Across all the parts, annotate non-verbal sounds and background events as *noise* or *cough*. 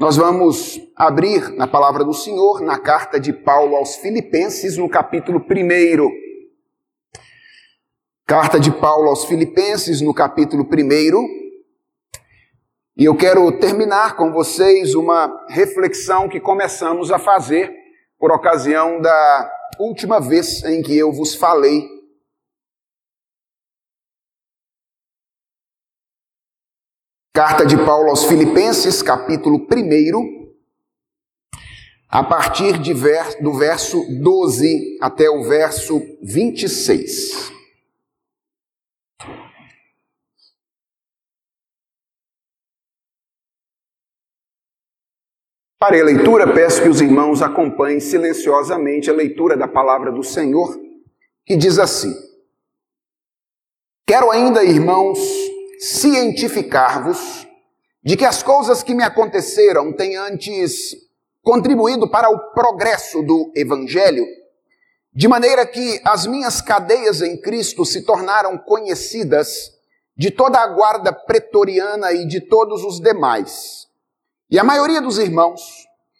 Nós vamos abrir na palavra do Senhor, na carta de Paulo aos Filipenses, no capítulo 1. Carta de Paulo aos Filipenses, no capítulo 1. E eu quero terminar com vocês uma reflexão que começamos a fazer por ocasião da última vez em que eu vos falei Carta de Paulo aos Filipenses, capítulo 1, a partir de ver, do verso 12 até o verso 26. Para a leitura, peço que os irmãos acompanhem silenciosamente a leitura da palavra do Senhor, que diz assim: Quero ainda, irmãos, cientificar-vos de que as coisas que me aconteceram têm antes contribuído para o progresso do Evangelho, de maneira que as minhas cadeias em Cristo se tornaram conhecidas de toda a guarda pretoriana e de todos os demais. E a maioria dos irmãos,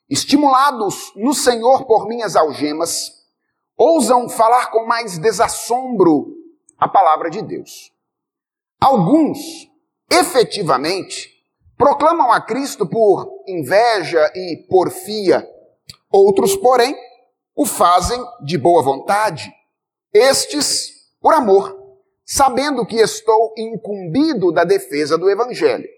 estimulados no Senhor por minhas algemas, ousam falar com mais desassombro a palavra de Deus. Alguns, efetivamente, proclamam a Cristo por inveja e porfia. Outros, porém, o fazem de boa vontade. Estes, por amor, sabendo que estou incumbido da defesa do Evangelho.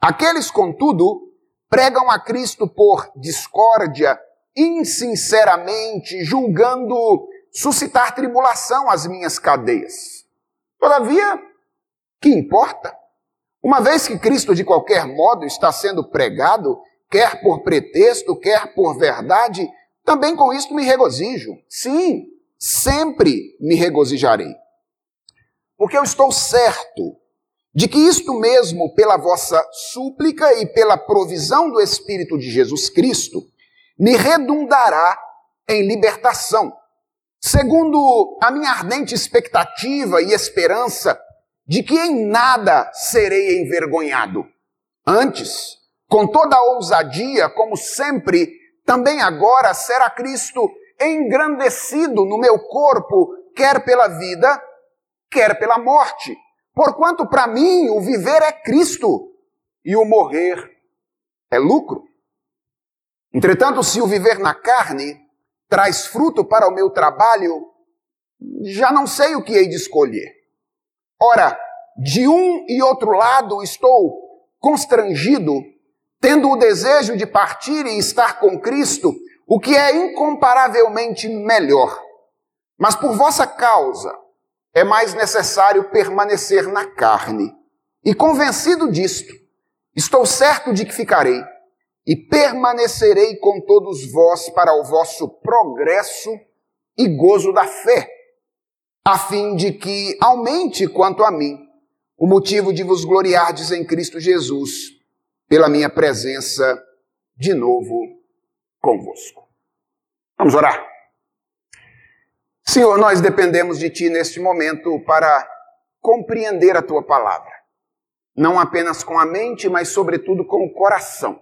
Aqueles, contudo, pregam a Cristo por discórdia, insinceramente, julgando suscitar tribulação às minhas cadeias. Todavia, que importa? Uma vez que Cristo, de qualquer modo, está sendo pregado, quer por pretexto, quer por verdade, também com isto me regozijo. Sim, sempre me regozijarei. Porque eu estou certo de que isto mesmo, pela vossa súplica e pela provisão do Espírito de Jesus Cristo, me redundará em libertação, segundo a minha ardente expectativa e esperança de que em nada serei envergonhado. Antes, com toda a ousadia, como sempre, também agora será Cristo engrandecido no meu corpo, quer pela vida, quer pela morte. Porquanto para mim o viver é Cristo e o morrer é lucro. Entretanto, se o viver na carne traz fruto para o meu trabalho, já não sei o que hei de escolher. Ora, de um e outro lado estou constrangido, tendo o desejo de partir e estar com Cristo, o que é incomparavelmente melhor. Mas por vossa causa é mais necessário permanecer na carne. E convencido disto, estou certo de que ficarei e permanecerei com todos vós para o vosso progresso e gozo da fé a fim de que aumente quanto a mim o motivo de vos gloriardes em Cristo Jesus, pela minha presença de novo convosco. Vamos orar. Senhor, nós dependemos de Ti neste momento para compreender a Tua palavra, não apenas com a mente, mas sobretudo com o coração.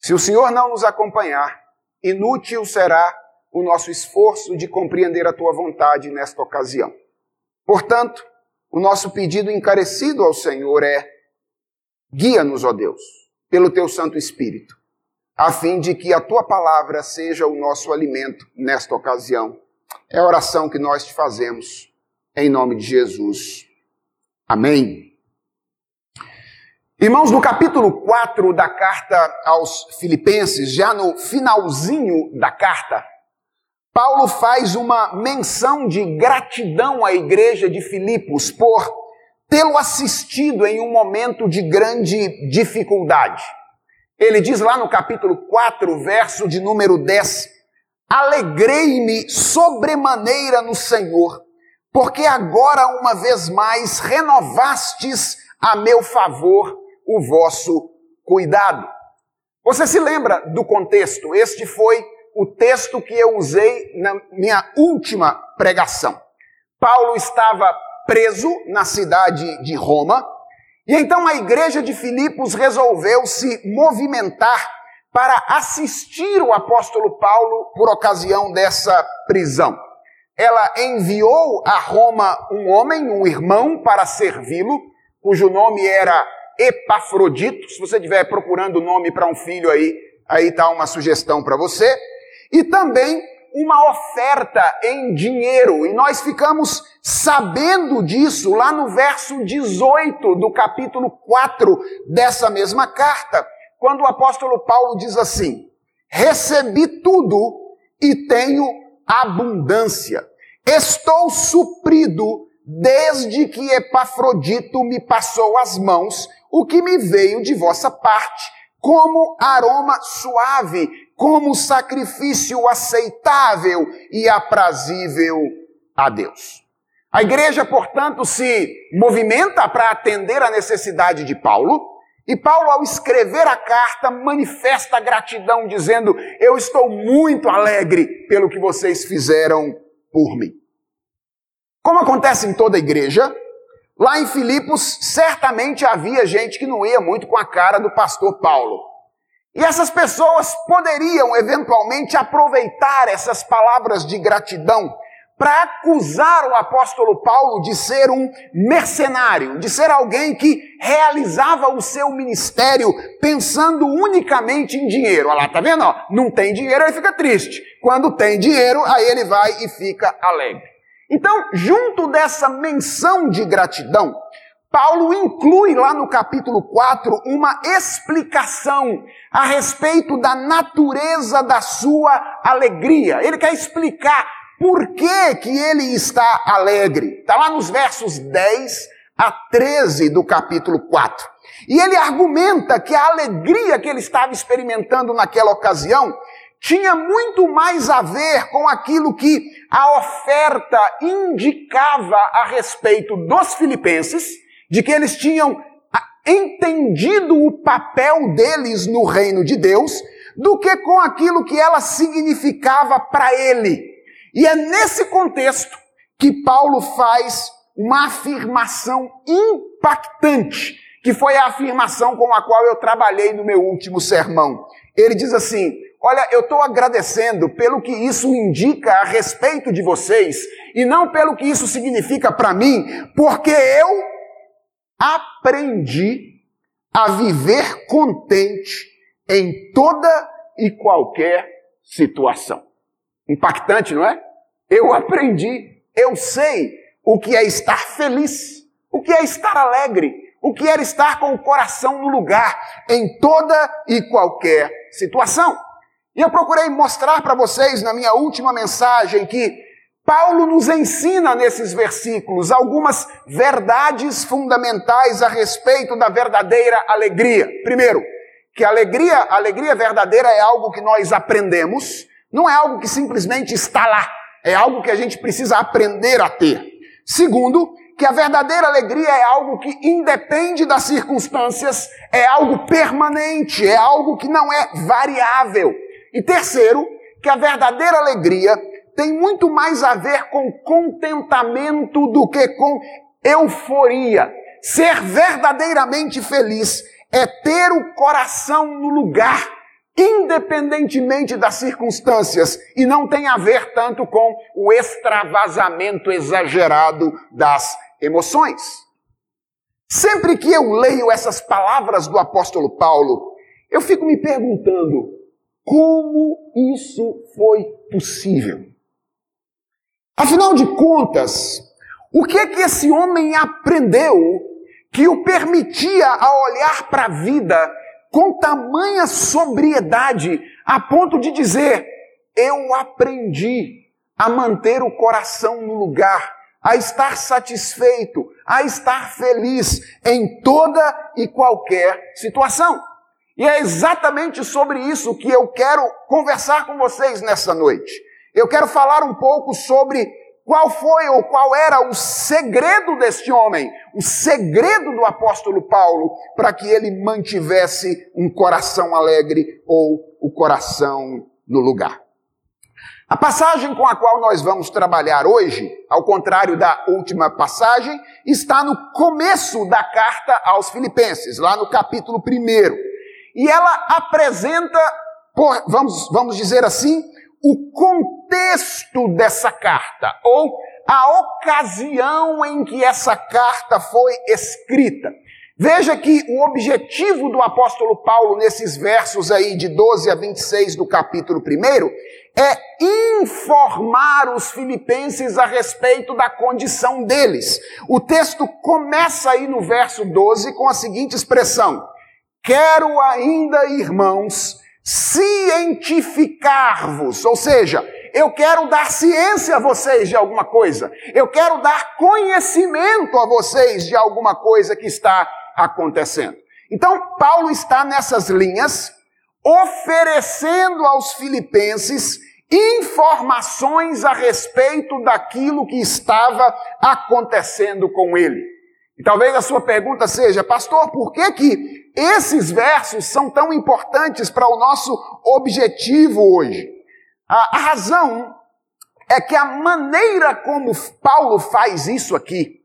Se o Senhor não nos acompanhar, inútil será o nosso esforço de compreender a tua vontade nesta ocasião. Portanto, o nosso pedido encarecido ao Senhor é: guia-nos, ó Deus, pelo teu Santo Espírito, a fim de que a tua palavra seja o nosso alimento nesta ocasião. É a oração que nós te fazemos, em nome de Jesus. Amém. Irmãos, no capítulo 4 da carta aos Filipenses, já no finalzinho da carta, Paulo faz uma menção de gratidão à igreja de Filipos por tê-lo assistido em um momento de grande dificuldade. Ele diz lá no capítulo 4, verso de número 10: Alegrei-me sobremaneira no Senhor, porque agora uma vez mais renovastes a meu favor o vosso cuidado. Você se lembra do contexto? Este foi o texto que eu usei na minha última pregação. Paulo estava preso na cidade de Roma E então a igreja de Filipos resolveu se movimentar para assistir o apóstolo Paulo por ocasião dessa prisão. Ela enviou a Roma um homem, um irmão, para servi-lo, cujo nome era Epafrodito. Se você estiver procurando nome para um filho aí, aí está uma sugestão para você. E também uma oferta em dinheiro. E nós ficamos sabendo disso lá no verso 18 do capítulo 4 dessa mesma carta, quando o apóstolo Paulo diz assim: Recebi tudo e tenho abundância. Estou suprido desde que Epafrodito me passou as mãos, o que me veio de vossa parte, como aroma suave, como sacrifício aceitável e aprazível a Deus. A igreja, portanto, se movimenta para atender a necessidade de Paulo, e Paulo, ao escrever a carta, manifesta gratidão, dizendo: Eu estou muito alegre pelo que vocês fizeram por mim. Como acontece em toda a igreja, lá em Filipos, certamente havia gente que não ia muito com a cara do pastor Paulo. E essas pessoas poderiam eventualmente aproveitar essas palavras de gratidão para acusar o apóstolo Paulo de ser um mercenário, de ser alguém que realizava o seu ministério pensando unicamente em dinheiro. Olha lá, tá vendo? não tem dinheiro, ele fica triste. Quando tem dinheiro, aí ele vai e fica alegre. Então, junto dessa menção de gratidão, Paulo inclui lá no capítulo 4 uma explicação a respeito da natureza da sua alegria. Ele quer explicar por que, que ele está alegre? Está lá nos versos 10 a 13 do capítulo 4. E ele argumenta que a alegria que ele estava experimentando naquela ocasião tinha muito mais a ver com aquilo que a oferta indicava a respeito dos filipenses, de que eles tinham entendido o papel deles no reino de Deus, do que com aquilo que ela significava para ele. E é nesse contexto que Paulo faz uma afirmação impactante, que foi a afirmação com a qual eu trabalhei no meu último sermão. Ele diz assim: Olha, eu estou agradecendo pelo que isso indica a respeito de vocês, e não pelo que isso significa para mim, porque eu aprendi a viver contente em toda e qualquer situação. Impactante, não é? Eu aprendi, eu sei o que é estar feliz, o que é estar alegre, o que é estar com o coração no lugar em toda e qualquer situação. E eu procurei mostrar para vocês na minha última mensagem que Paulo nos ensina nesses versículos algumas verdades fundamentais a respeito da verdadeira alegria. Primeiro, que a alegria, alegria verdadeira é algo que nós aprendemos, não é algo que simplesmente está lá, é algo que a gente precisa aprender a ter. Segundo, que a verdadeira alegria é algo que independe das circunstâncias, é algo permanente, é algo que não é variável. E terceiro, que a verdadeira alegria tem muito mais a ver com contentamento do que com euforia. Ser verdadeiramente feliz é ter o coração no lugar independentemente das circunstâncias, e não tem a ver tanto com o extravasamento exagerado das emoções. Sempre que eu leio essas palavras do apóstolo Paulo, eu fico me perguntando como isso foi possível. Afinal de contas, o que é que esse homem aprendeu que o permitia a olhar para a vida com tamanha sobriedade, a ponto de dizer: Eu aprendi a manter o coração no lugar, a estar satisfeito, a estar feliz em toda e qualquer situação. E é exatamente sobre isso que eu quero conversar com vocês nessa noite. Eu quero falar um pouco sobre qual foi ou qual era o segredo deste homem, o segredo do apóstolo Paulo para que ele mantivesse um coração alegre ou o coração no lugar? A passagem com a qual nós vamos trabalhar hoje, ao contrário da última passagem, está no começo da carta aos Filipenses, lá no capítulo 1. E ela apresenta, vamos, vamos dizer assim, o contexto dessa carta, ou a ocasião em que essa carta foi escrita. Veja que o objetivo do apóstolo Paulo nesses versos aí de 12 a 26 do capítulo 1 é informar os filipenses a respeito da condição deles. O texto começa aí no verso 12 com a seguinte expressão: Quero ainda, irmãos, cientificar-vos, ou seja, eu quero dar ciência a vocês de alguma coisa, eu quero dar conhecimento a vocês de alguma coisa que está acontecendo. Então, Paulo está nessas linhas, oferecendo aos filipenses informações a respeito daquilo que estava acontecendo com ele. E talvez a sua pergunta seja, pastor, por que que esses versos são tão importantes para o nosso objetivo hoje? A, a razão é que a maneira como Paulo faz isso aqui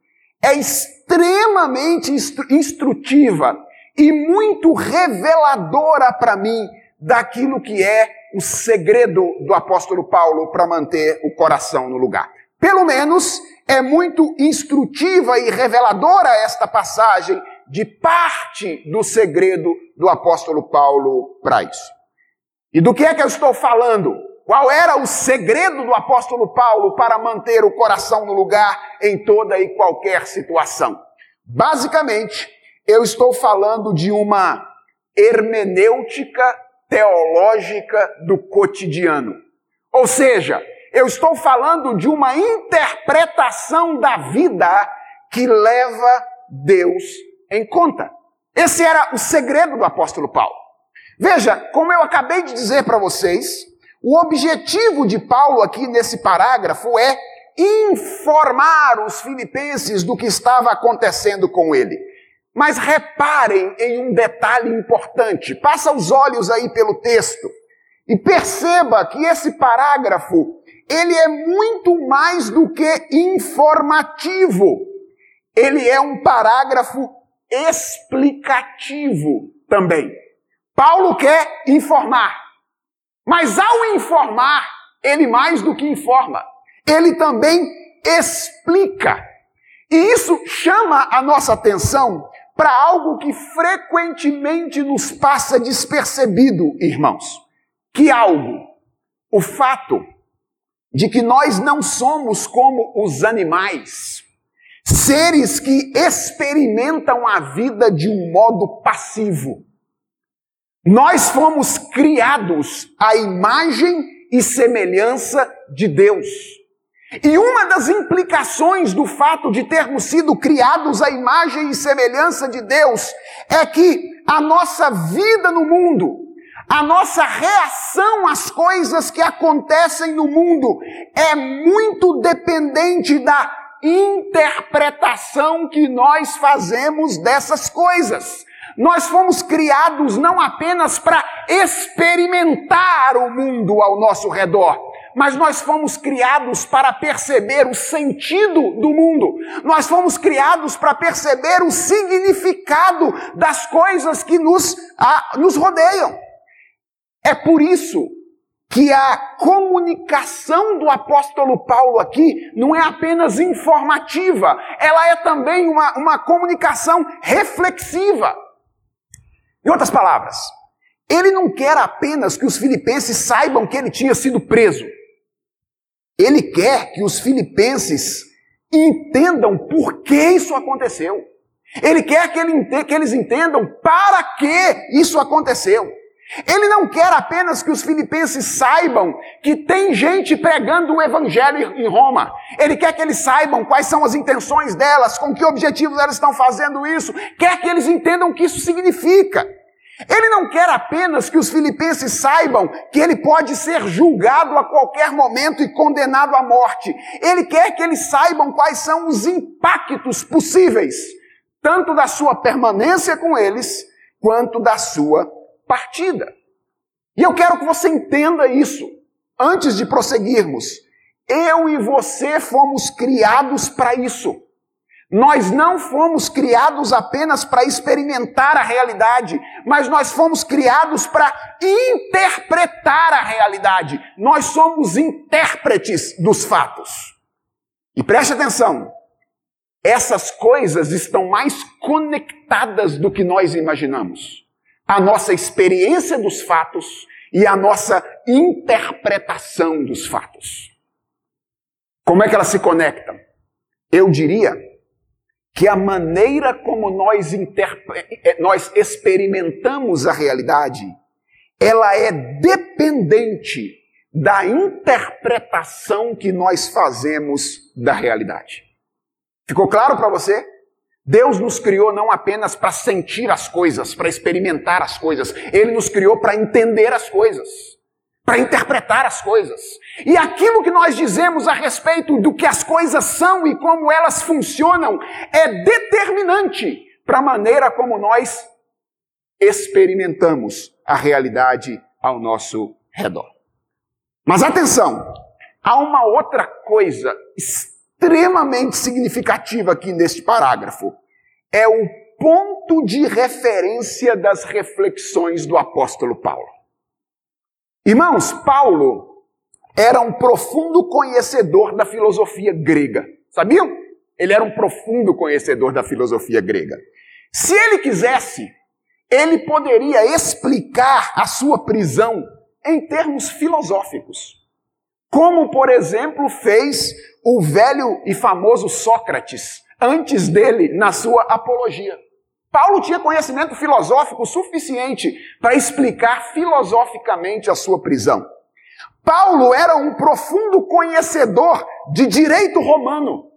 é extremamente instrutiva e muito reveladora para mim daquilo que é o segredo do apóstolo Paulo para manter o coração no lugar. Pelo menos é muito instrutiva e reveladora esta passagem de parte do segredo do apóstolo Paulo para isso. E do que é que eu estou falando? Qual era o segredo do apóstolo Paulo para manter o coração no lugar em toda e qualquer situação? Basicamente, eu estou falando de uma hermenêutica teológica do cotidiano. Ou seja, eu estou falando de uma interpretação da vida que leva Deus em conta. Esse era o segredo do apóstolo Paulo. Veja, como eu acabei de dizer para vocês, o objetivo de Paulo aqui nesse parágrafo é informar os filipenses do que estava acontecendo com ele. Mas reparem em um detalhe importante. Passa os olhos aí pelo texto e perceba que esse parágrafo ele é muito mais do que informativo. Ele é um parágrafo explicativo também. Paulo quer informar. Mas ao informar, ele mais do que informa, ele também explica. E isso chama a nossa atenção para algo que frequentemente nos passa despercebido, irmãos. Que algo? O fato de que nós não somos como os animais, seres que experimentam a vida de um modo passivo. Nós fomos criados à imagem e semelhança de Deus. E uma das implicações do fato de termos sido criados à imagem e semelhança de Deus é que a nossa vida no mundo, a nossa reação às coisas que acontecem no mundo é muito dependente da interpretação que nós fazemos dessas coisas. Nós fomos criados não apenas para experimentar o mundo ao nosso redor, mas nós fomos criados para perceber o sentido do mundo. Nós fomos criados para perceber o significado das coisas que nos, a, nos rodeiam. É por isso que a comunicação do apóstolo Paulo aqui não é apenas informativa, ela é também uma, uma comunicação reflexiva. Em outras palavras, ele não quer apenas que os filipenses saibam que ele tinha sido preso. Ele quer que os filipenses entendam por que isso aconteceu. Ele quer que, ele, que eles entendam para que isso aconteceu. Ele não quer apenas que os filipenses saibam que tem gente pregando o evangelho em Roma. Ele quer que eles saibam quais são as intenções delas, com que objetivos elas estão fazendo isso. Quer que eles entendam o que isso significa. Ele não quer apenas que os filipenses saibam que ele pode ser julgado a qualquer momento e condenado à morte. Ele quer que eles saibam quais são os impactos possíveis, tanto da sua permanência com eles, quanto da sua partida. E eu quero que você entenda isso. antes de prosseguirmos, eu e você fomos criados para isso. Nós não fomos criados apenas para experimentar a realidade, mas nós fomos criados para interpretar a realidade. Nós somos intérpretes dos fatos. E preste atenção, essas coisas estão mais conectadas do que nós imaginamos. A nossa experiência dos fatos e a nossa interpretação dos fatos. Como é que elas se conectam? Eu diria que a maneira como nós, eh, nós experimentamos a realidade, ela é dependente da interpretação que nós fazemos da realidade. Ficou claro para você? Deus nos criou não apenas para sentir as coisas, para experimentar as coisas, Ele nos criou para entender as coisas para interpretar as coisas. E aquilo que nós dizemos a respeito do que as coisas são e como elas funcionam é determinante para a maneira como nós experimentamos a realidade ao nosso redor. Mas atenção, há uma outra coisa extremamente significativa aqui neste parágrafo. É o ponto de referência das reflexões do apóstolo Paulo. Irmãos, Paulo era um profundo conhecedor da filosofia grega. Sabiam? Ele era um profundo conhecedor da filosofia grega. Se ele quisesse, ele poderia explicar a sua prisão em termos filosóficos. Como, por exemplo, fez o velho e famoso Sócrates antes dele na sua apologia. Paulo tinha conhecimento filosófico suficiente para explicar filosoficamente a sua prisão. Paulo era um profundo conhecedor de direito romano.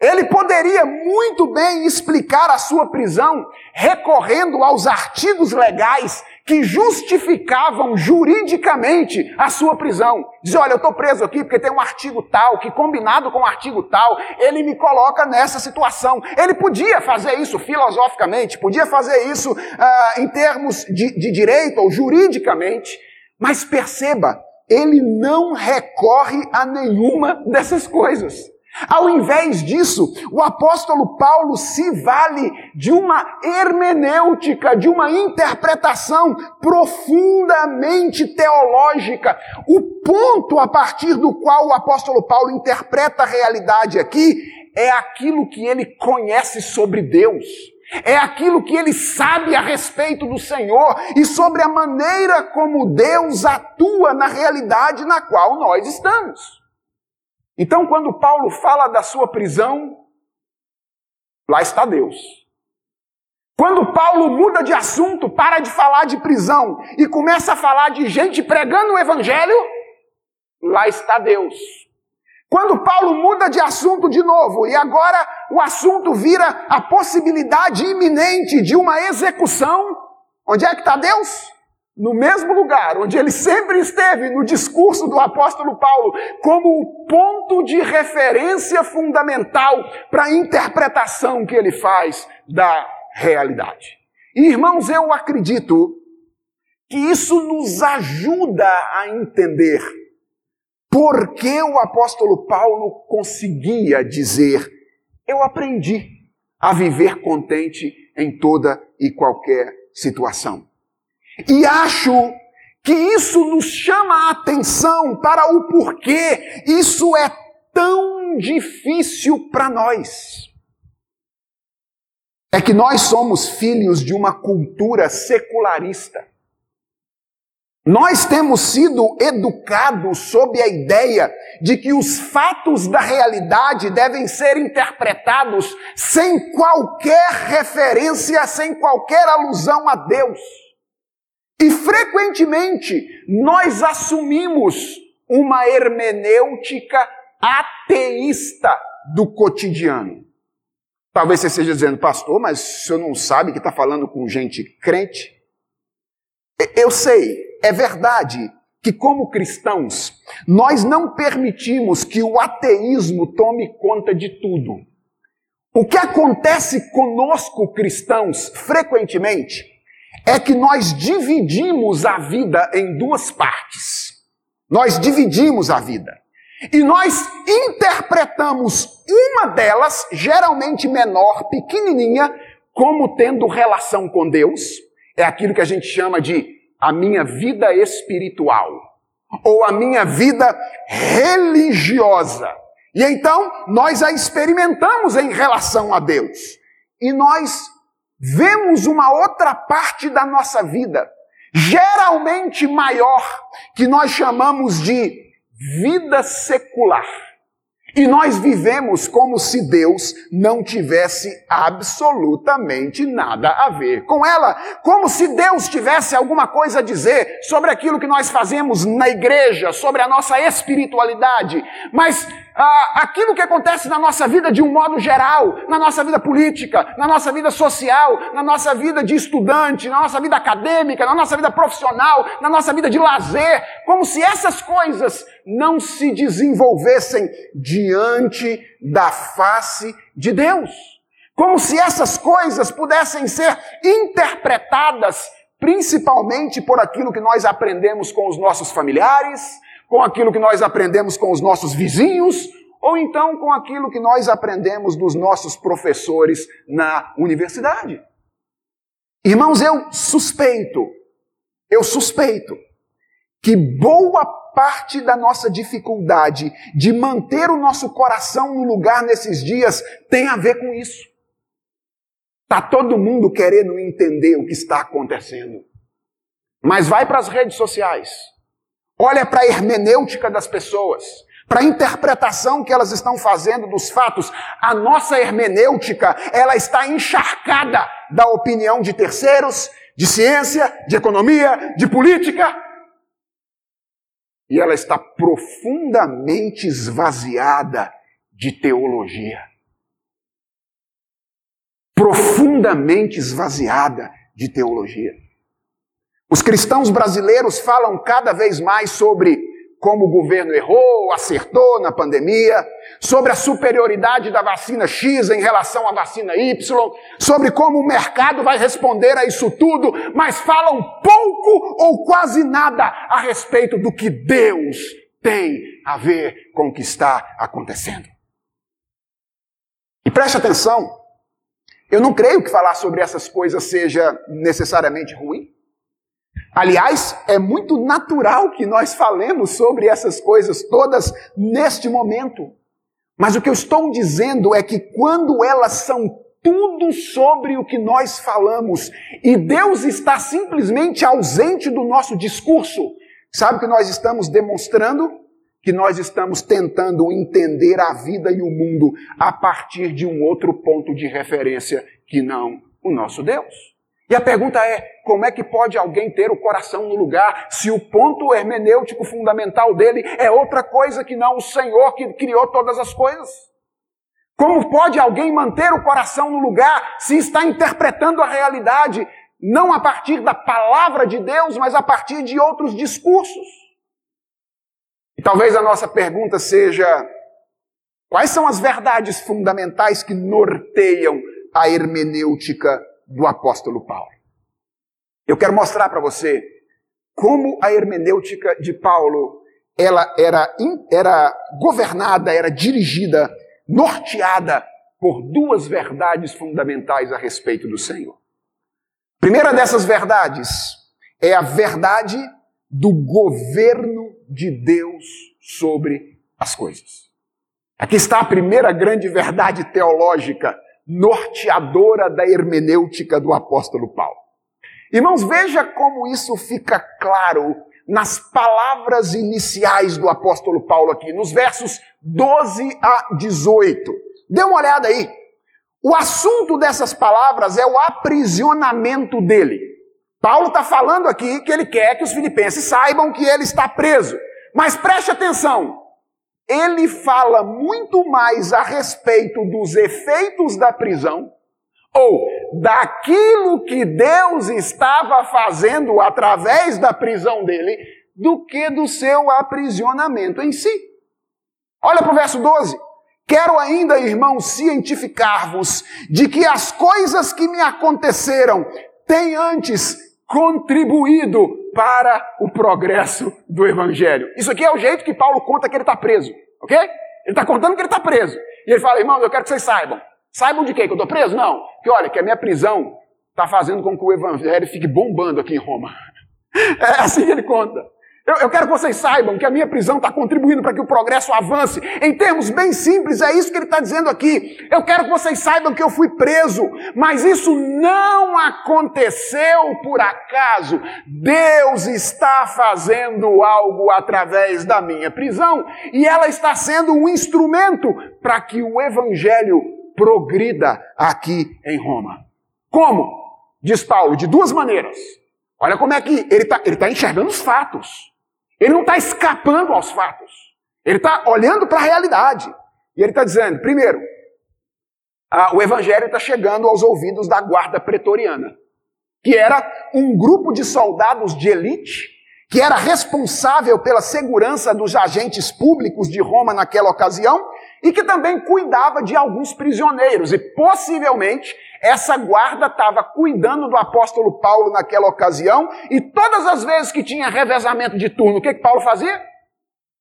Ele poderia muito bem explicar a sua prisão recorrendo aos artigos legais que justificavam juridicamente a sua prisão. Diz, olha, eu estou preso aqui porque tem um artigo tal, que combinado com um artigo tal, ele me coloca nessa situação. Ele podia fazer isso filosoficamente, podia fazer isso uh, em termos de, de direito ou juridicamente, mas perceba, ele não recorre a nenhuma dessas coisas. Ao invés disso, o apóstolo Paulo se vale de uma hermenêutica, de uma interpretação profundamente teológica. O ponto a partir do qual o apóstolo Paulo interpreta a realidade aqui é aquilo que ele conhece sobre Deus. É aquilo que ele sabe a respeito do Senhor e sobre a maneira como Deus atua na realidade na qual nós estamos. Então, quando Paulo fala da sua prisão, lá está Deus. Quando Paulo muda de assunto, para de falar de prisão e começa a falar de gente pregando o evangelho, lá está Deus. Quando Paulo muda de assunto de novo e agora o assunto vira a possibilidade iminente de uma execução, onde é que está Deus? No mesmo lugar onde ele sempre esteve no discurso do apóstolo Paulo, como o ponto de referência fundamental para a interpretação que ele faz da realidade. E, irmãos, eu acredito que isso nos ajuda a entender por que o apóstolo Paulo conseguia dizer: Eu aprendi a viver contente em toda e qualquer situação. E acho que isso nos chama a atenção para o porquê isso é tão difícil para nós. É que nós somos filhos de uma cultura secularista. Nós temos sido educados sob a ideia de que os fatos da realidade devem ser interpretados sem qualquer referência, sem qualquer alusão a Deus. E frequentemente nós assumimos uma hermenêutica ateísta do cotidiano. Talvez você esteja dizendo, pastor, mas o senhor não sabe que está falando com gente crente? Eu sei, é verdade que, como cristãos, nós não permitimos que o ateísmo tome conta de tudo. O que acontece conosco, cristãos, frequentemente, é que nós dividimos a vida em duas partes. Nós dividimos a vida. E nós interpretamos uma delas, geralmente menor, pequenininha, como tendo relação com Deus. É aquilo que a gente chama de a minha vida espiritual ou a minha vida religiosa. E então nós a experimentamos em relação a Deus. E nós vemos uma outra parte da nossa vida, geralmente maior, que nós chamamos de vida secular. E nós vivemos como se Deus não tivesse absolutamente nada a ver com ela. Como se Deus tivesse alguma coisa a dizer sobre aquilo que nós fazemos na igreja, sobre a nossa espiritualidade. Mas ah, aquilo que acontece na nossa vida de um modo geral, na nossa vida política, na nossa vida social, na nossa vida de estudante, na nossa vida acadêmica, na nossa vida profissional, na nossa vida de lazer, como se essas coisas não se desenvolvessem diante da face de Deus. Como se essas coisas pudessem ser interpretadas principalmente por aquilo que nós aprendemos com os nossos familiares, com aquilo que nós aprendemos com os nossos vizinhos, ou então com aquilo que nós aprendemos dos nossos professores na universidade. Irmãos, eu suspeito, eu suspeito que boa parte da nossa dificuldade de manter o nosso coração no lugar nesses dias tem a ver com isso. Tá todo mundo querendo entender o que está acontecendo. Mas vai para as redes sociais Olha para a hermenêutica das pessoas, para a interpretação que elas estão fazendo dos fatos. A nossa hermenêutica, ela está encharcada da opinião de terceiros, de ciência, de economia, de política. E ela está profundamente esvaziada de teologia. Profundamente esvaziada de teologia. Os cristãos brasileiros falam cada vez mais sobre como o governo errou, acertou na pandemia, sobre a superioridade da vacina X em relação à vacina Y, sobre como o mercado vai responder a isso tudo, mas falam pouco ou quase nada a respeito do que Deus tem a ver com o que está acontecendo. E preste atenção, eu não creio que falar sobre essas coisas seja necessariamente ruim. Aliás, é muito natural que nós falemos sobre essas coisas todas neste momento. Mas o que eu estou dizendo é que quando elas são tudo sobre o que nós falamos e Deus está simplesmente ausente do nosso discurso, sabe o que nós estamos demonstrando? Que nós estamos tentando entender a vida e o mundo a partir de um outro ponto de referência que não o nosso Deus. E a pergunta é: como é que pode alguém ter o coração no lugar se o ponto hermenêutico fundamental dele é outra coisa que não o Senhor que criou todas as coisas? Como pode alguém manter o coração no lugar se está interpretando a realidade não a partir da palavra de Deus, mas a partir de outros discursos? E talvez a nossa pergunta seja: quais são as verdades fundamentais que norteiam a hermenêutica do apóstolo Paulo. Eu quero mostrar para você como a hermenêutica de Paulo ela era, era governada, era dirigida, norteada por duas verdades fundamentais a respeito do Senhor. Primeira dessas verdades é a verdade do governo de Deus sobre as coisas. Aqui está a primeira grande verdade teológica norteadora da hermenêutica do apóstolo Paulo. Irmãos, veja como isso fica claro nas palavras iniciais do apóstolo Paulo aqui, nos versos 12 a 18. Dê uma olhada aí. O assunto dessas palavras é o aprisionamento dele. Paulo está falando aqui que ele quer que os filipenses saibam que ele está preso. Mas preste atenção, ele fala muito mais a respeito dos efeitos da prisão ou daquilo que Deus estava fazendo através da prisão dele do que do seu aprisionamento em si. Olha para o verso 12. Quero ainda, irmãos, cientificar-vos de que as coisas que me aconteceram têm antes contribuído para o progresso do Evangelho. Isso aqui é o jeito que Paulo conta que ele está preso, ok? Ele está contando que ele está preso. E ele fala, irmãos, eu quero que vocês saibam. Saibam de quê? Que eu estou preso? Não. Que olha, que a minha prisão está fazendo com que o Evangelho fique bombando aqui em Roma. *laughs* É assim que ele conta. Eu, eu quero que vocês saibam que a minha prisão está contribuindo para que o progresso avance. Em termos bem simples, é isso que ele está dizendo aqui. Eu quero que vocês saibam que eu fui preso, mas isso não aconteceu por acaso. Deus está fazendo algo através da minha prisão e ela está sendo um instrumento para que o evangelho progrida aqui em Roma. Como? Diz Paulo, de duas maneiras. Olha como é que ele está ele tá enxergando os fatos. Ele não está escapando aos fatos. Ele está olhando para a realidade. E ele está dizendo, primeiro, o evangelho está chegando aos ouvidos da guarda pretoriana, que era um grupo de soldados de elite, que era responsável pela segurança dos agentes públicos de Roma naquela ocasião, e que também cuidava de alguns prisioneiros. E possivelmente essa guarda estava cuidando do apóstolo Paulo naquela ocasião, e todas as vezes que tinha revezamento de turno, o que, que Paulo fazia?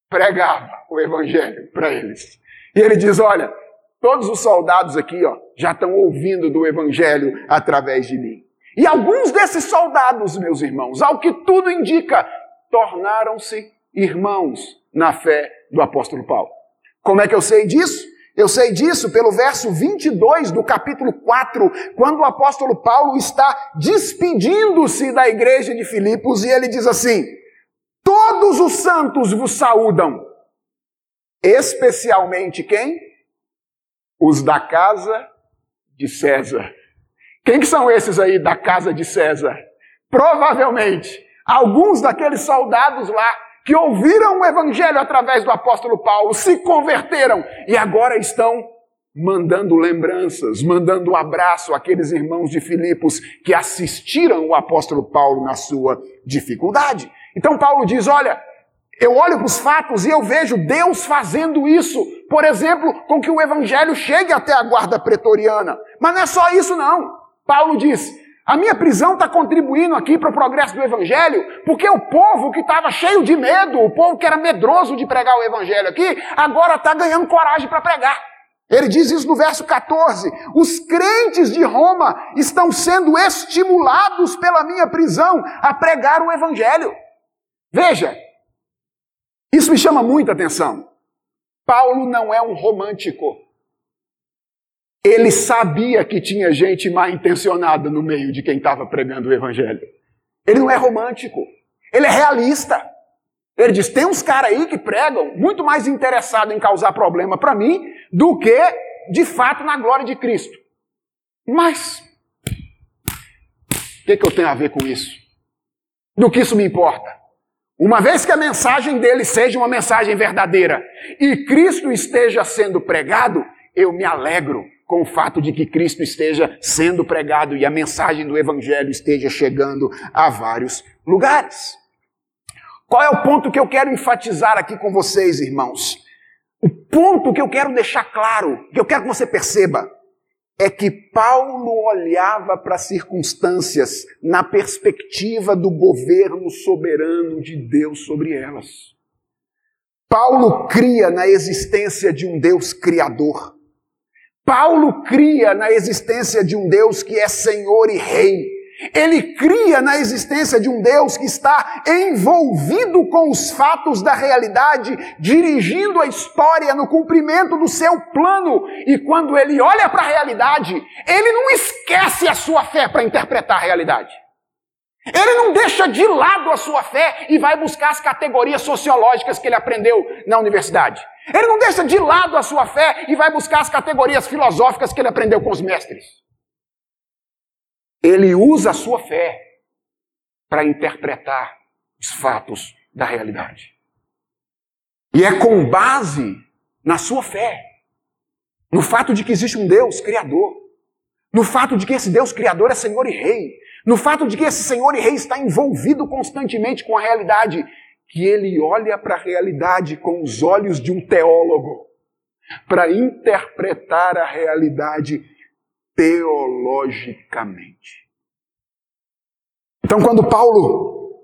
Pregava o evangelho para eles. E ele diz: Olha, todos os soldados aqui ó, já estão ouvindo do evangelho através de mim. E alguns desses soldados, meus irmãos, ao que tudo indica, tornaram-se irmãos na fé do apóstolo Paulo. Como é que eu sei disso? Eu sei disso pelo verso 22 do capítulo 4, quando o apóstolo Paulo está despedindo-se da igreja de Filipos e ele diz assim: Todos os santos vos saúdam, especialmente quem? Os da casa de César. Quem que são esses aí da casa de César? Provavelmente alguns daqueles soldados lá que ouviram o evangelho através do apóstolo Paulo, se converteram e agora estão mandando lembranças, mandando um abraço àqueles irmãos de Filipos que assistiram o apóstolo Paulo na sua dificuldade. Então Paulo diz: Olha, eu olho para os fatos e eu vejo Deus fazendo isso, por exemplo, com que o evangelho chegue até a guarda pretoriana. Mas não é só isso, não. Paulo diz: a minha prisão está contribuindo aqui para o progresso do Evangelho, porque o povo que estava cheio de medo, o povo que era medroso de pregar o Evangelho aqui, agora está ganhando coragem para pregar. Ele diz isso no verso 14: os crentes de Roma estão sendo estimulados pela minha prisão a pregar o Evangelho. Veja, isso me chama muita atenção. Paulo não é um romântico. Ele sabia que tinha gente mal intencionada no meio de quem estava pregando o evangelho. Ele não é romântico, ele é realista. Ele diz: tem uns caras aí que pregam muito mais interessado em causar problema para mim do que, de fato, na glória de Cristo. Mas, o que, que eu tenho a ver com isso? Do que isso me importa? Uma vez que a mensagem dele seja uma mensagem verdadeira e Cristo esteja sendo pregado, eu me alegro com o fato de que Cristo esteja sendo pregado e a mensagem do Evangelho esteja chegando a vários lugares. Qual é o ponto que eu quero enfatizar aqui com vocês, irmãos? O ponto que eu quero deixar claro, que eu quero que você perceba, é que Paulo olhava para as circunstâncias na perspectiva do governo soberano de Deus sobre elas. Paulo cria na existência de um Deus criador. Paulo cria na existência de um Deus que é Senhor e Rei. Ele cria na existência de um Deus que está envolvido com os fatos da realidade, dirigindo a história no cumprimento do seu plano. E quando ele olha para a realidade, ele não esquece a sua fé para interpretar a realidade. Ele não deixa de lado a sua fé e vai buscar as categorias sociológicas que ele aprendeu na universidade. Ele não deixa de lado a sua fé e vai buscar as categorias filosóficas que ele aprendeu com os mestres. Ele usa a sua fé para interpretar os fatos da realidade. E é com base na sua fé, no fato de que existe um Deus criador, no fato de que esse Deus criador é Senhor e Rei, no fato de que esse Senhor e Rei está envolvido constantemente com a realidade, que ele olha para a realidade com os olhos de um teólogo, para interpretar a realidade teologicamente. Então, quando Paulo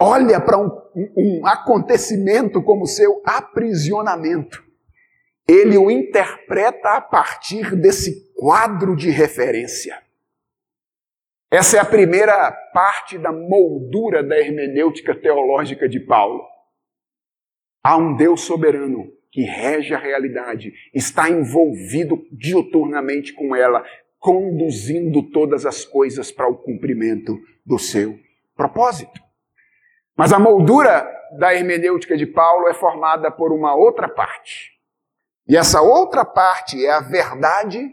olha para um, um acontecimento como seu aprisionamento, ele o interpreta a partir desse quadro de referência. Essa é a primeira parte da moldura da hermenêutica teológica de Paulo. Há um Deus soberano que rege a realidade, está envolvido diuturnamente com ela, conduzindo todas as coisas para o cumprimento do seu propósito. Mas a moldura da hermenêutica de Paulo é formada por uma outra parte. E essa outra parte é a verdade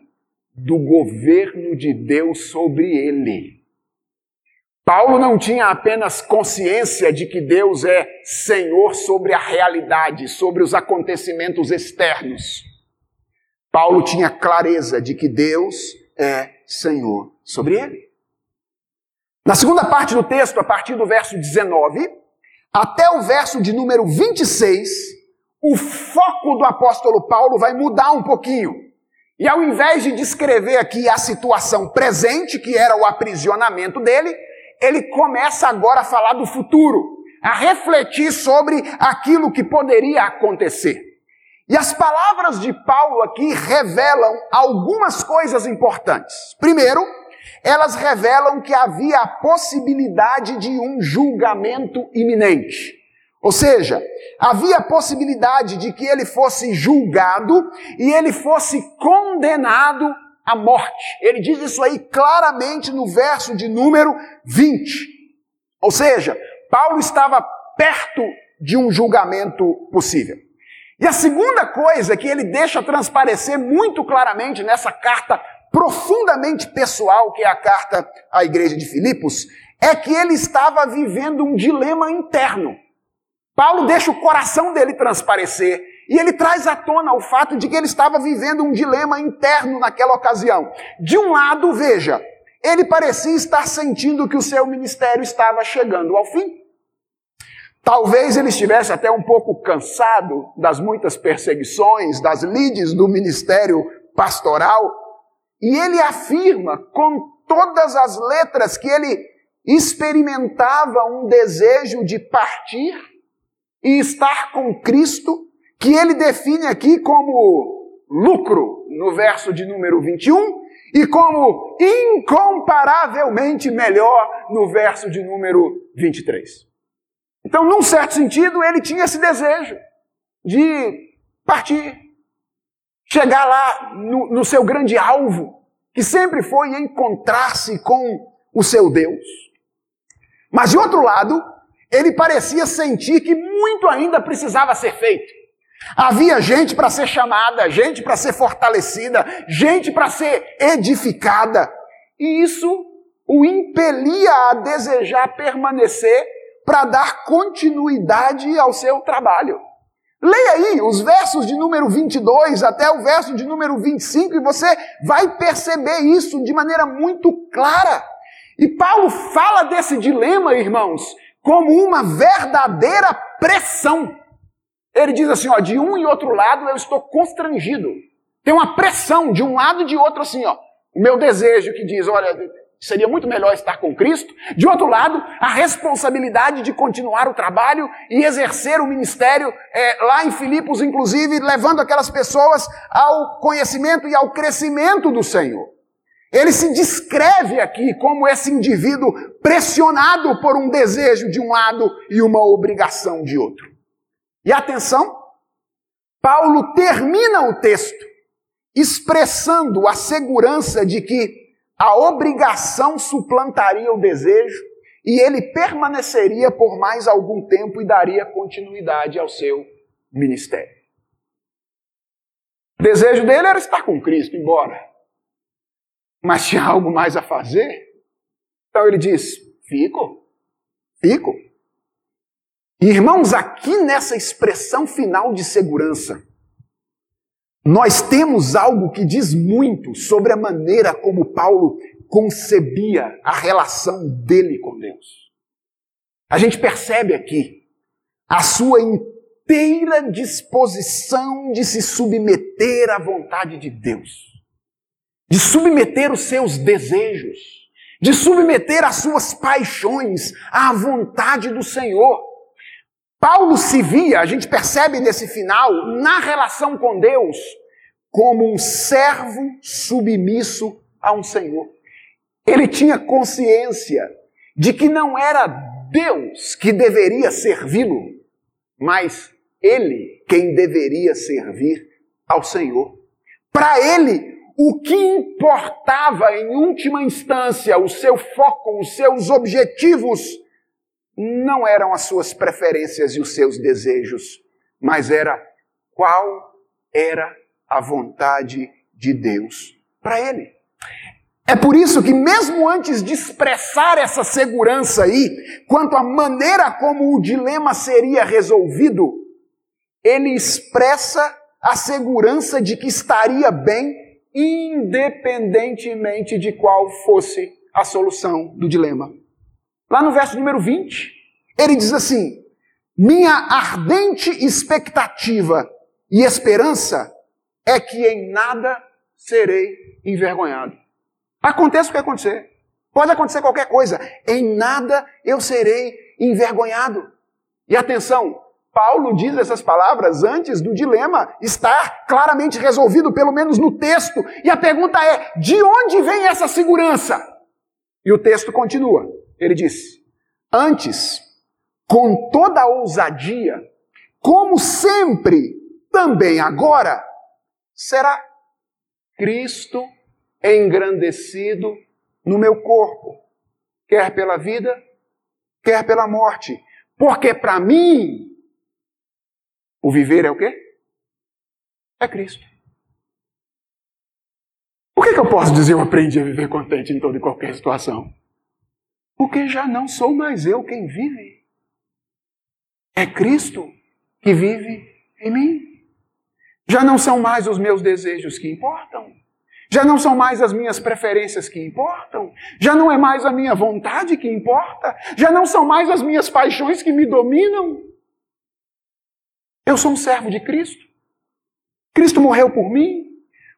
do governo de Deus sobre ele. Paulo não tinha apenas consciência de que Deus é Senhor sobre a realidade, sobre os acontecimentos externos. Paulo tinha clareza de que Deus é Senhor sobre ele. Na segunda parte do texto, a partir do verso 19 até o verso de número 26, o foco do apóstolo Paulo vai mudar um pouquinho. E ao invés de descrever aqui a situação presente, que era o aprisionamento dele, ele começa agora a falar do futuro, a refletir sobre aquilo que poderia acontecer. E as palavras de Paulo aqui revelam algumas coisas importantes. Primeiro, elas revelam que havia a possibilidade de um julgamento iminente. Ou seja, havia a possibilidade de que ele fosse julgado e ele fosse condenado a morte. Ele diz isso aí claramente no verso de número 20. Ou seja, Paulo estava perto de um julgamento possível. E a segunda coisa que ele deixa transparecer muito claramente nessa carta profundamente pessoal, que é a carta à igreja de Filipos, é que ele estava vivendo um dilema interno. Paulo deixa o coração dele transparecer e ele traz à tona o fato de que ele estava vivendo um dilema interno naquela ocasião. De um lado, veja, ele parecia estar sentindo que o seu ministério estava chegando ao fim. Talvez ele estivesse até um pouco cansado das muitas perseguições, das lides do ministério pastoral, e ele afirma com todas as letras que ele experimentava um desejo de partir e estar com Cristo que ele define aqui como lucro, no verso de número 21, e como incomparavelmente melhor, no verso de número 23. Então, num certo sentido, ele tinha esse desejo de partir, chegar lá no, no seu grande alvo, que sempre foi encontrar-se com o seu Deus. Mas, de outro lado, ele parecia sentir que muito ainda precisava ser feito. Havia gente para ser chamada, gente para ser fortalecida, gente para ser edificada. E isso o impelia a desejar permanecer para dar continuidade ao seu trabalho. Leia aí os versos de número 22 até o verso de número 25 e você vai perceber isso de maneira muito clara. E Paulo fala desse dilema, irmãos, como uma verdadeira pressão. Ele diz assim, ó, de um e outro lado eu estou constrangido. Tem uma pressão de um lado e de outro assim, ó. O meu desejo que diz, olha, seria muito melhor estar com Cristo. De outro lado, a responsabilidade de continuar o trabalho e exercer o ministério é, lá em Filipos, inclusive, levando aquelas pessoas ao conhecimento e ao crescimento do Senhor. Ele se descreve aqui como esse indivíduo pressionado por um desejo de um lado e uma obrigação de outro. E atenção, Paulo termina o texto expressando a segurança de que a obrigação suplantaria o desejo e ele permaneceria por mais algum tempo e daria continuidade ao seu ministério. O desejo dele era estar com Cristo, embora. Mas tinha algo mais a fazer. Então ele diz: Fico, fico. Irmãos, aqui nessa expressão final de segurança, nós temos algo que diz muito sobre a maneira como Paulo concebia a relação dele com Deus. A gente percebe aqui a sua inteira disposição de se submeter à vontade de Deus, de submeter os seus desejos, de submeter as suas paixões à vontade do Senhor. Paulo se via, a gente percebe nesse final, na relação com Deus, como um servo submisso a um Senhor. Ele tinha consciência de que não era Deus que deveria servi-lo, mas ele quem deveria servir ao Senhor. Para ele, o que importava em última instância, o seu foco, os seus objetivos, não eram as suas preferências e os seus desejos, mas era qual era a vontade de Deus para ele. É por isso que, mesmo antes de expressar essa segurança aí, quanto à maneira como o dilema seria resolvido, ele expressa a segurança de que estaria bem, independentemente de qual fosse a solução do dilema. Lá no verso número 20, ele diz assim: Minha ardente expectativa e esperança é que em nada serei envergonhado. Aconteça o que acontecer. Pode acontecer qualquer coisa. Em nada eu serei envergonhado. E atenção, Paulo diz essas palavras antes do dilema estar claramente resolvido, pelo menos no texto. E a pergunta é: de onde vem essa segurança? E o texto continua. Ele diz: Antes, com toda a ousadia, como sempre, também agora, será Cristo engrandecido no meu corpo, quer pela vida, quer pela morte. Porque para mim, o viver é o quê? É Cristo. Por que, que eu posso dizer eu aprendi a viver contente em toda e qualquer situação? Porque já não sou mais eu quem vive. É Cristo que vive em mim. Já não são mais os meus desejos que importam. Já não são mais as minhas preferências que importam. Já não é mais a minha vontade que importa. Já não são mais as minhas paixões que me dominam. Eu sou um servo de Cristo. Cristo morreu por mim.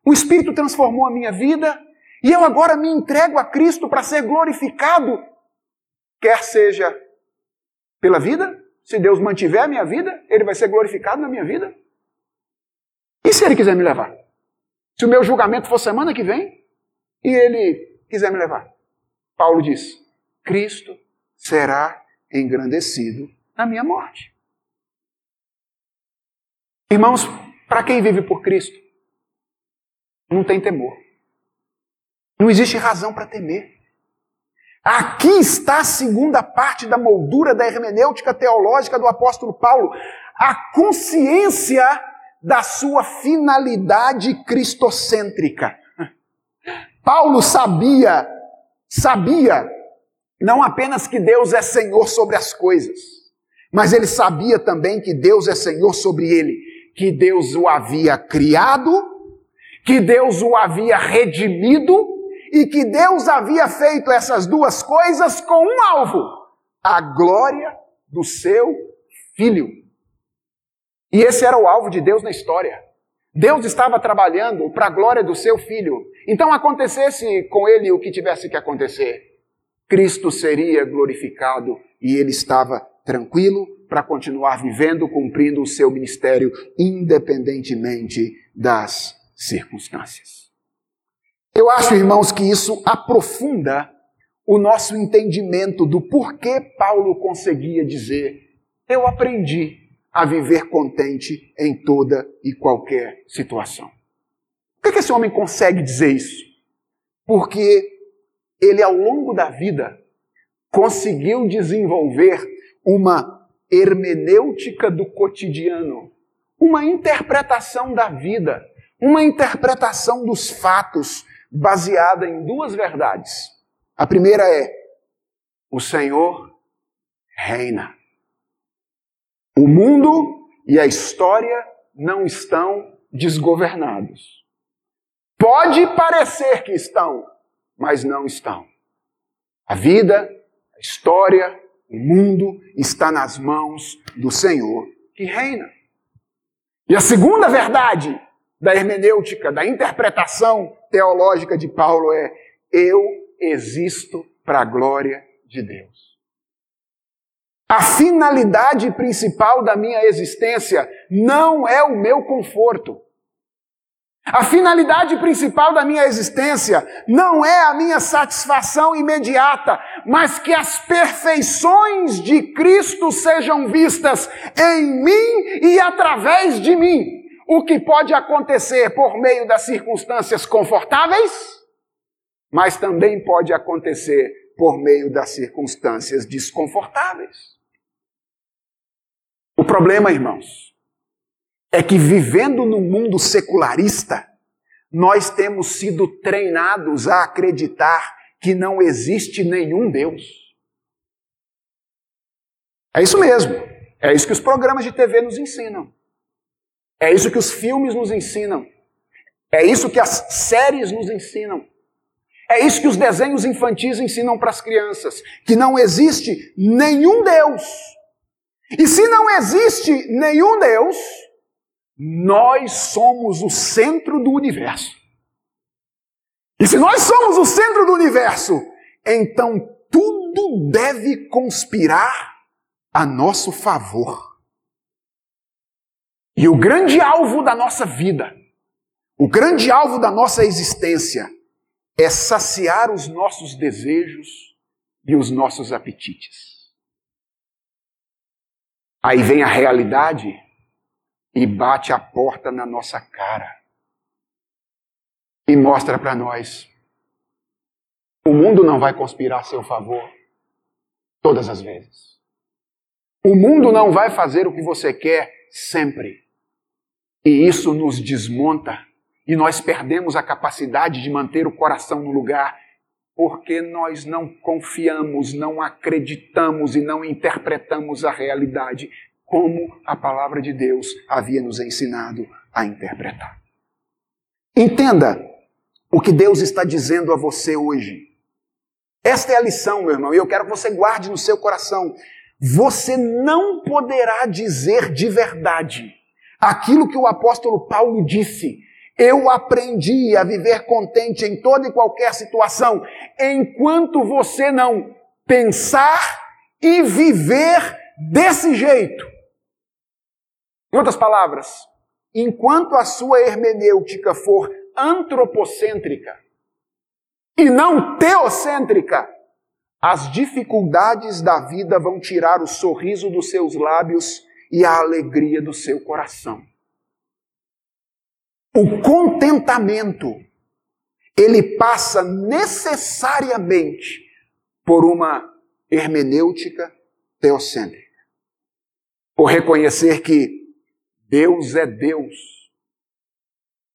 O Espírito transformou a minha vida. E eu agora me entrego a Cristo para ser glorificado. Quer seja pela vida, se Deus mantiver a minha vida, Ele vai ser glorificado na minha vida. E se Ele quiser me levar? Se o meu julgamento for semana que vem e ele quiser me levar. Paulo diz: Cristo será engrandecido na minha morte. Irmãos, para quem vive por Cristo, não tem temor. Não existe razão para temer. Aqui está a segunda parte da moldura da hermenêutica teológica do apóstolo Paulo. A consciência da sua finalidade cristocêntrica. Paulo sabia, sabia, não apenas que Deus é Senhor sobre as coisas, mas ele sabia também que Deus é Senhor sobre ele, que Deus o havia criado, que Deus o havia redimido e que Deus havia feito essas duas coisas com um alvo: a glória do seu filho. E esse era o alvo de Deus na história. Deus estava trabalhando para a glória do seu filho. Então, acontecesse com ele o que tivesse que acontecer, Cristo seria glorificado e ele estava tranquilo para continuar vivendo, cumprindo o seu ministério, independentemente das circunstâncias. Eu acho, irmãos, que isso aprofunda o nosso entendimento do porquê Paulo conseguia dizer: Eu aprendi a viver contente em toda e qualquer situação. Por que, que esse homem consegue dizer isso? Porque ele, ao longo da vida, conseguiu desenvolver uma hermenêutica do cotidiano, uma interpretação da vida, uma interpretação dos fatos baseada em duas verdades. A primeira é: o Senhor reina. O mundo e a história não estão desgovernados. Pode parecer que estão, mas não estão. A vida, a história, o mundo está nas mãos do Senhor que reina. E a segunda verdade da hermenêutica, da interpretação teológica de Paulo é: eu existo para a glória de Deus. A finalidade principal da minha existência não é o meu conforto. A finalidade principal da minha existência não é a minha satisfação imediata, mas que as perfeições de Cristo sejam vistas em mim e através de mim. O que pode acontecer por meio das circunstâncias confortáveis, mas também pode acontecer por meio das circunstâncias desconfortáveis. O problema, irmãos, é que vivendo num mundo secularista, nós temos sido treinados a acreditar que não existe nenhum Deus. É isso mesmo. É isso que os programas de TV nos ensinam. É isso que os filmes nos ensinam. É isso que as séries nos ensinam. É isso que os desenhos infantis ensinam para as crianças: que não existe nenhum Deus. E se não existe nenhum Deus, nós somos o centro do universo. E se nós somos o centro do universo, então tudo deve conspirar a nosso favor. E o grande alvo da nossa vida, o grande alvo da nossa existência, é saciar os nossos desejos e os nossos apetites. Aí vem a realidade e bate a porta na nossa cara e mostra para nós: o mundo não vai conspirar a seu favor todas as vezes. O mundo não vai fazer o que você quer sempre. E isso nos desmonta e nós perdemos a capacidade de manter o coração no lugar porque nós não confiamos, não acreditamos e não interpretamos a realidade como a palavra de Deus havia nos ensinado a interpretar. Entenda o que Deus está dizendo a você hoje. Esta é a lição, meu irmão, e eu quero que você guarde no seu coração. Você não poderá dizer de verdade aquilo que o apóstolo Paulo disse. Eu aprendi a viver contente em toda e qualquer situação, enquanto você não pensar e viver desse jeito. Em outras palavras, enquanto a sua hermenêutica for antropocêntrica e não teocêntrica, as dificuldades da vida vão tirar o sorriso dos seus lábios e a alegria do seu coração. O contentamento, ele passa necessariamente por uma hermenêutica teocêntrica. Por reconhecer que Deus é Deus.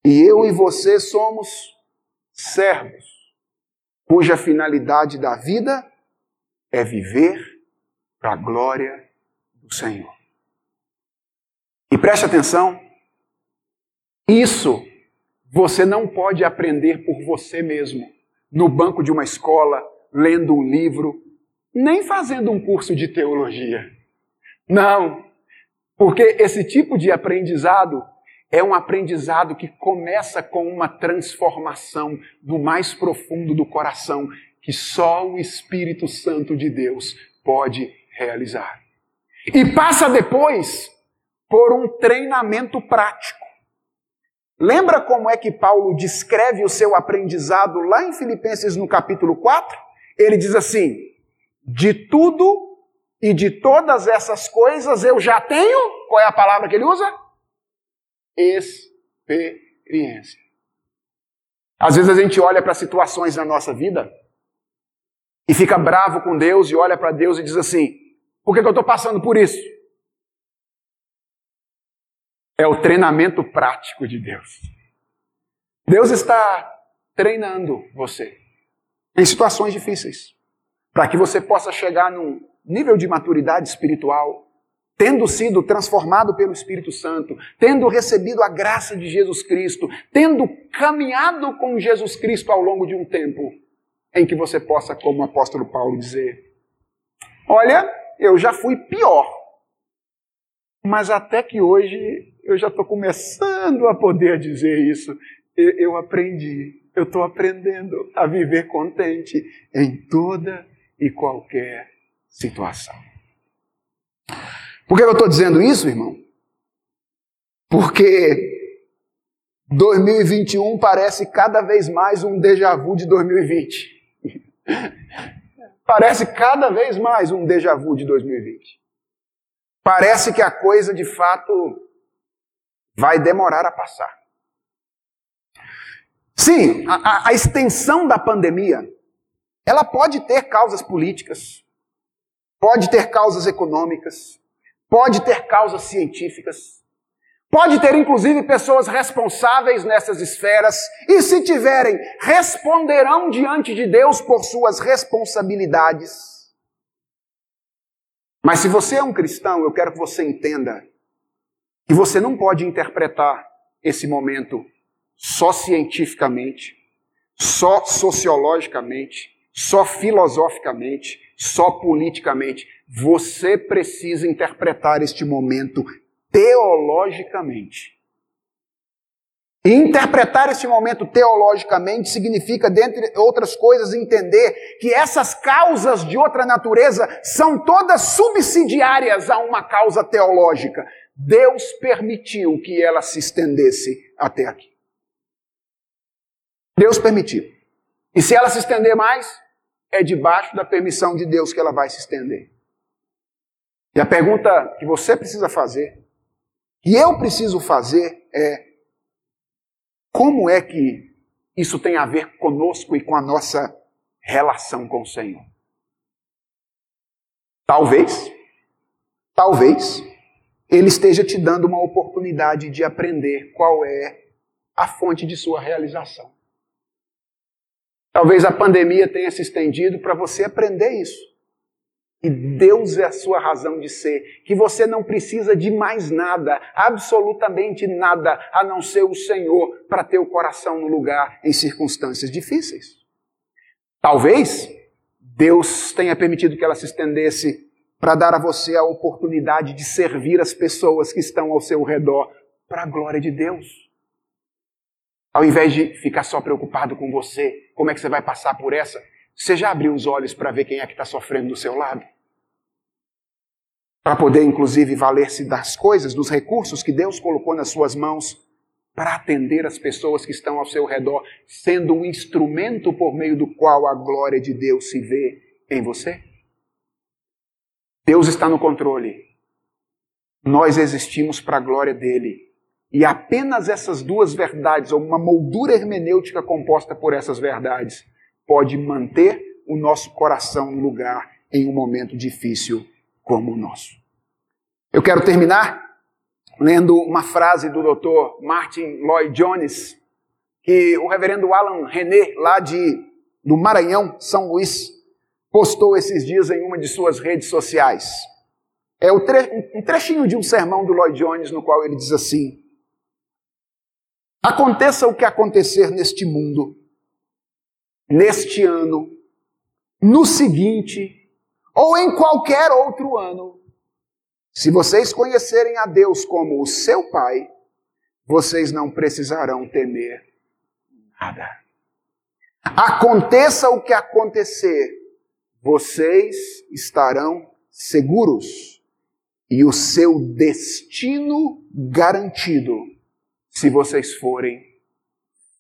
E eu e você somos servos, cuja finalidade da vida é viver para a glória do Senhor. E preste atenção, isso você não pode aprender por você mesmo, no banco de uma escola, lendo um livro, nem fazendo um curso de teologia. Não, porque esse tipo de aprendizado é um aprendizado que começa com uma transformação no mais profundo do coração, que só o Espírito Santo de Deus pode realizar. E passa depois por um treinamento prático. Lembra como é que Paulo descreve o seu aprendizado lá em Filipenses no capítulo 4? Ele diz assim: De tudo e de todas essas coisas eu já tenho, qual é a palavra que ele usa? Experiência. Às vezes a gente olha para situações na nossa vida e fica bravo com Deus e olha para Deus e diz assim: por que, que eu estou passando por isso? É o treinamento prático de Deus. Deus está treinando você em situações difíceis para que você possa chegar num nível de maturidade espiritual, tendo sido transformado pelo Espírito Santo, tendo recebido a graça de Jesus Cristo, tendo caminhado com Jesus Cristo ao longo de um tempo, em que você possa, como o apóstolo Paulo, dizer: Olha, eu já fui pior, mas até que hoje eu já estou começando a poder dizer isso. Eu aprendi eu estou aprendendo a viver contente em toda e qualquer situação. Por que eu estou dizendo isso, irmão? Porque 2021 parece cada vez mais um déjà vu de 2020. *laughs* parece cada vez mais um déjà vu de 2020. Parece que a coisa de fato vai demorar a passar. Sim, a, a, extensão da pandemia, ela pode ter causas políticas, pode ter causas econômicas, pode ter causas científicas, pode ter inclusive pessoas responsáveis nessas esferas, e se tiverem, responderão diante de Deus por suas responsabilidades. Mas se você é um cristão, eu quero que você entenda que você não pode interpretar esse momento só cientificamente, só sociologicamente, só filosoficamente, só politicamente. Você precisa interpretar este momento teologicamente. E interpretar este momento teologicamente significa, dentre outras coisas, entender que essas causas de outra natureza são todas subsidiárias a uma causa teológica. Deus permitiu que ela se estendesse até aqui. Deus permitiu. E se ela se estender mais, é debaixo da permissão de Deus que ela vai se estender. E a pergunta que você precisa fazer, e eu preciso fazer, é: como é que isso tem a ver conosco e com a nossa relação com o Senhor? Talvez, talvez, Ele esteja te dando uma oportunidade de aprender qual é a fonte de sua realização. Talvez a pandemia tenha se estendido para você aprender isso. E Deus é a sua razão de ser. Que você não precisa de mais nada, absolutamente nada, a não ser o Senhor para ter o coração no lugar em circunstâncias difíceis. Talvez Deus tenha permitido que ela se estendesse para dar a você a oportunidade de servir as pessoas que estão ao seu redor para a glória de Deus. Ao invés de ficar só preocupado com você, como é que você vai passar por essa, você já abriu os olhos para ver quem é que está sofrendo do seu lado? Para poder, inclusive, valer-se das coisas, dos recursos que Deus colocou nas suas mãos para atender as pessoas que estão ao seu redor, sendo um instrumento por meio do qual a glória de Deus se vê em você? Deus está no controle. Nós existimos para a glória dele. E apenas essas duas verdades, ou uma moldura hermenêutica composta por essas verdades, pode manter o nosso coração no lugar em um momento difícil como o nosso. Eu quero terminar lendo uma frase do Dr. Martin Lloyd Jones, que o reverendo Alan René, lá de, do Maranhão, São Luís, postou esses dias em uma de suas redes sociais. É um trechinho de um sermão do Lloyd Jones, no qual ele diz assim: Aconteça o que acontecer neste mundo, neste ano, no seguinte, ou em qualquer outro ano, se vocês conhecerem a Deus como o seu Pai, vocês não precisarão temer nada. Aconteça o que acontecer, vocês estarão seguros e o seu destino garantido se vocês forem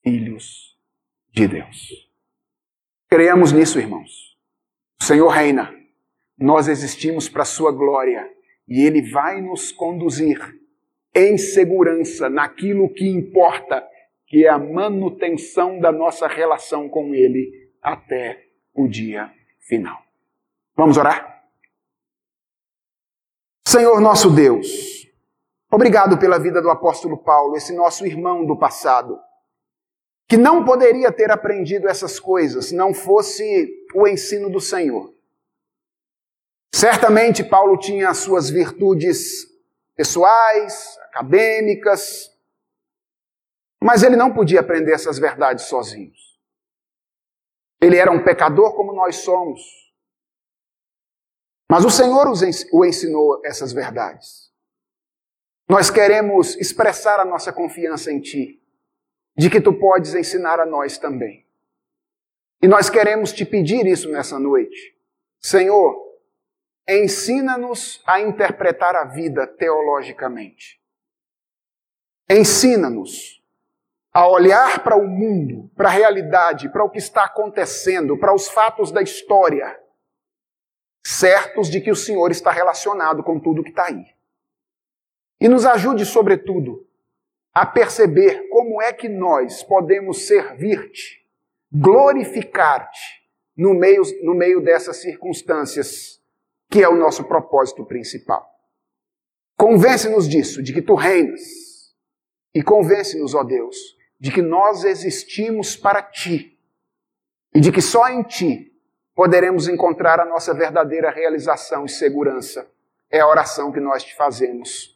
filhos de Deus. Creamos nisso, irmãos. O Senhor reina, nós existimos para a Sua glória e Ele vai nos conduzir em segurança naquilo que importa, que é a manutenção da nossa relação com Ele até o dia final. Vamos orar? Senhor nosso Deus, Obrigado pela vida do apóstolo Paulo, esse nosso irmão do passado, que não poderia ter aprendido essas coisas não fosse o ensino do Senhor. Certamente Paulo tinha as suas virtudes pessoais, acadêmicas, mas ele não podia aprender essas verdades sozinho. Ele era um pecador como nós somos. Mas o Senhor o ensinou essas verdades. Nós queremos expressar a nossa confiança em Ti. de que tu podes ensinar a nós também. E nós queremos te pedir isso nessa noite. Senhor, ensina-nos a interpretar a vida teologicamente. Ensina-nos a olhar para o mundo, para a realidade, para o que está acontecendo, para os fatos da história, certos de que o Senhor está relacionado com tudo que está aí. E nos ajude, sobretudo, a perceber como é que nós podemos servir-te, glorificar-te no meio, no meio dessas circunstâncias, que é o nosso propósito principal. Convence-nos disso, de que tu reinas, e convence-nos, ó Deus, de que nós existimos para ti, e de que só em ti poderemos encontrar a nossa verdadeira realização e segurança. É a oração que nós te fazemos,